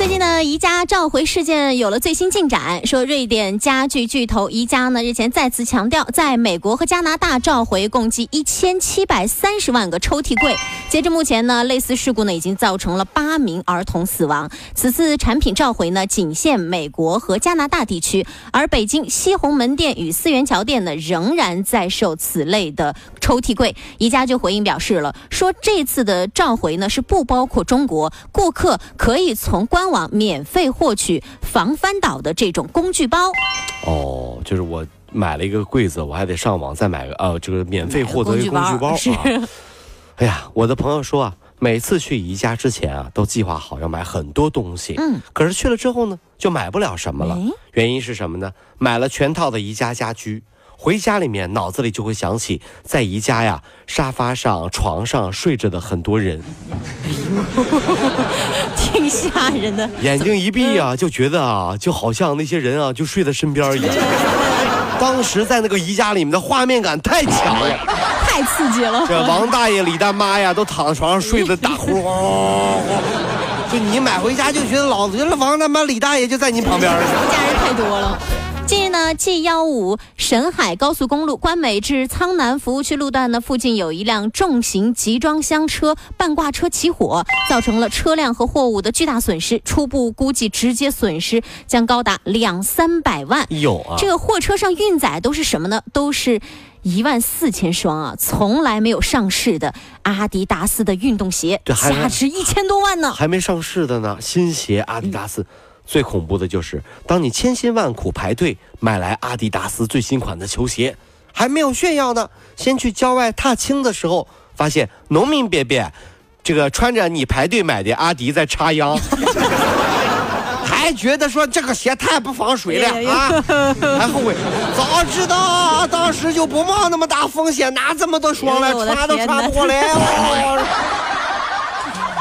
最近呢，宜家召回事件有了最新进展。说瑞典家具巨头宜家呢，日前再次强调，在美国和加拿大召回共计一千七百三十万个抽屉柜。截至目前呢，类似事故呢已经造成了八名儿童死亡。此次产品召回呢，仅限美国和加拿大地区，而北京西红门店与四元桥店呢，仍然在售此类的抽屉柜。宜家就回应表示了，说这次的召回呢是不包括中国，顾客可以从官网免费获取防翻倒的这种工具包。哦，就是我买了一个柜子，我还得上网再买个，呃，这个免费获得一个工具包是。啊。哎呀，我的朋友说啊，每次去宜家之前啊，都计划好要买很多东西，嗯，可是去了之后呢，就买不了什么了哎。原因是什么呢？买了全套的宜家家居，回家里面脑子里就会想起在宜家呀沙发上、床上睡着的很多人，挺吓人的。眼睛一闭啊，就觉得啊，就好像那些人啊就睡在身边一样。当时在那个宜家里面的画面感太强了。太刺激了！这王大爷、李大妈呀，都躺在床上睡得打呼噜。就你买回家就觉得老子这王大妈、李大爷就在你旁边儿。家人太多了。近日呢，G 幺五沈海高速公路关美至苍南服务区路段呢，附近有一辆重型集装箱车半挂车起火，造成了车辆和货物的巨大损失。初步估计，直接损失将高达两三百万。有啊，这个货车上运载都是什么呢？都是一万四千双啊，从来没有上市的阿迪达斯的运动鞋，这还价值一千多万呢。还没上市的呢，新鞋阿迪达斯。最恐怖的就是，当你千辛万苦排队买来阿迪达斯最新款的球鞋，还没有炫耀呢，先去郊外踏青的时候，发现农民伯伯，这个穿着你排队买的阿迪在插秧。还觉得说这个鞋太不防水了啊！还后悔，早知道当时就不冒那么大风险，拿这么多双来穿都穿不过来。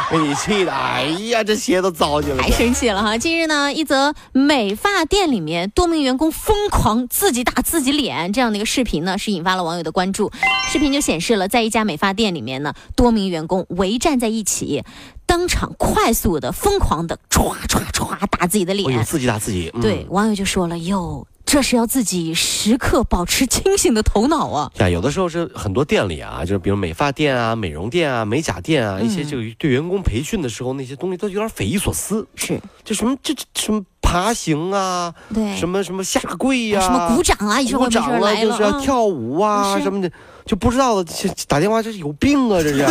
给 你气的，哎呀，这鞋都糟践了。太生气了哈！近日呢，一则美发店里面多名员工疯狂自己打自己脸这样的一个视频呢，是引发了网友的关注。视频就显示了，在一家美发店里面呢，多名员工围站在一起，当场快速的、疯狂的唰唰唰打自己的脸。哎自己打自己。嗯、对，网友就说了哟。这是要自己时刻保持清醒的头脑啊！呀，有的时候是很多店里啊，就是比如美发店啊、美容店啊、美甲店啊，一些这个对员工培训的时候，那些东西都有点匪夷所思。是，就什么这这什么爬行啊，对，什么什么下跪呀、啊，什么鼓掌啊，鼓掌啊，就是要跳舞啊什么的，就不知道打电话这是有病啊，这是。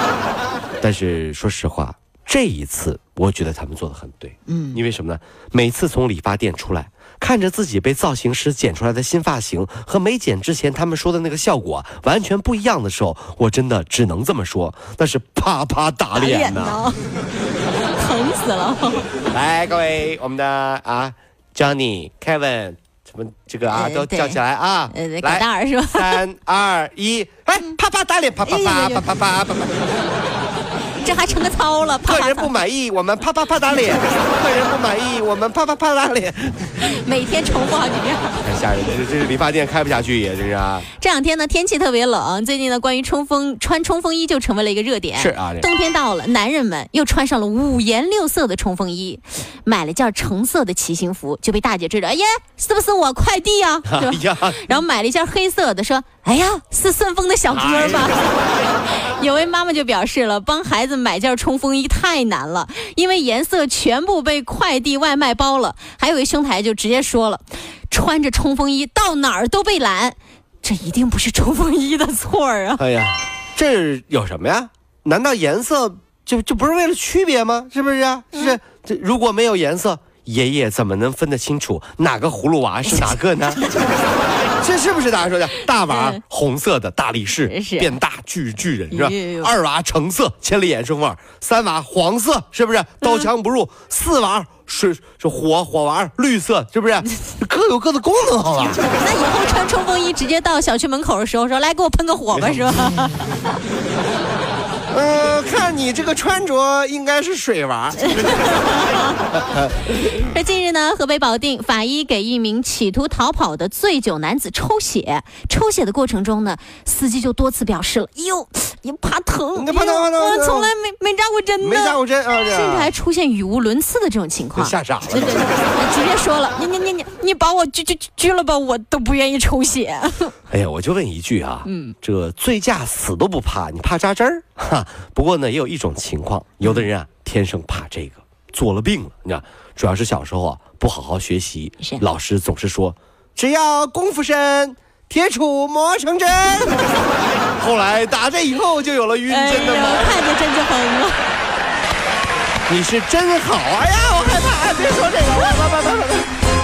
但是说实话，这一次我觉得他们做的很对，嗯，因为什么呢？每次从理发店出来。看着自己被造型师剪出来的新发型和没剪之前他们说的那个效果完全不一样的时候，我真的只能这么说，那是啪啪打脸呐，疼死了！来，各位，我们的啊，Johnny、Kevin，什么这个啊都叫起来啊，呃，来，大儿是吧？三二一，哎，啪啪打脸，啪啪啪啪啪啪啪啪。这还成个操了！客人不满意，我们啪啪啪打脸；客人不满意，我们啪啪啪打脸。每天重复好几遍，太吓人了！这这是理发店开不下去也，这是啊。这两天呢，天气特别冷，最近呢，关于冲锋穿冲锋衣就成为了一个热点。是啊，冬天到了，男人们又穿上了五颜六色的冲锋衣，买了件橙色的骑行服，就被大姐追着，哎呀，是不是我快递 呀？哎呀，然后买了一件黑色的，说，哎呀，是顺丰的小哥吧？有位妈妈就表示了，帮孩子。买件冲锋衣太难了，因为颜色全部被快递外卖包了。还有一兄台就直接说了，穿着冲锋衣到哪儿都被拦，这一定不是冲锋衣的错啊！哎呀，这有什么呀？难道颜色就就不是为了区别吗？是不是啊？是这如果没有颜色，爷爷怎么能分得清楚哪个葫芦娃是哪个呢？这是不是大家说的？大娃嗯红色的大力士变大巨巨人是吧？二娃橙色千里眼顺风耳，三娃黄色是不是刀枪不入？四娃水是火火娃绿色是不是？各有各的功能好吧？那以后穿冲锋衣直接到小区门口的时候说：“来，给我喷个火吧，是吧呃，看你这个穿着应该是水娃。”而近日呢，河北保定法医给一名企图逃跑的醉酒男子抽血，抽血的过程中呢，司机就多次表示了：“哎呦，你怕疼，你怕疼怕疼我从来没没扎过针呢，没扎过针啊，甚至还出现语无伦次的这种情况。吓傻了 直接说了，你你你你你把我拘拘拘了吧，我都不愿意抽血。哎呀，我就问一句啊，嗯，这醉驾死都不怕，你怕扎针儿？哈，不过呢，也有一种情况，有的人啊天生怕这个，做了病了。你知道，主要是小时候啊不好好学习，老师总是说，只要功夫深，铁杵磨成针。后来打这以后就有了晕哎针的毛病。呀，看着针就疼了。你是真好，哎呀，我害怕，哎别说这个。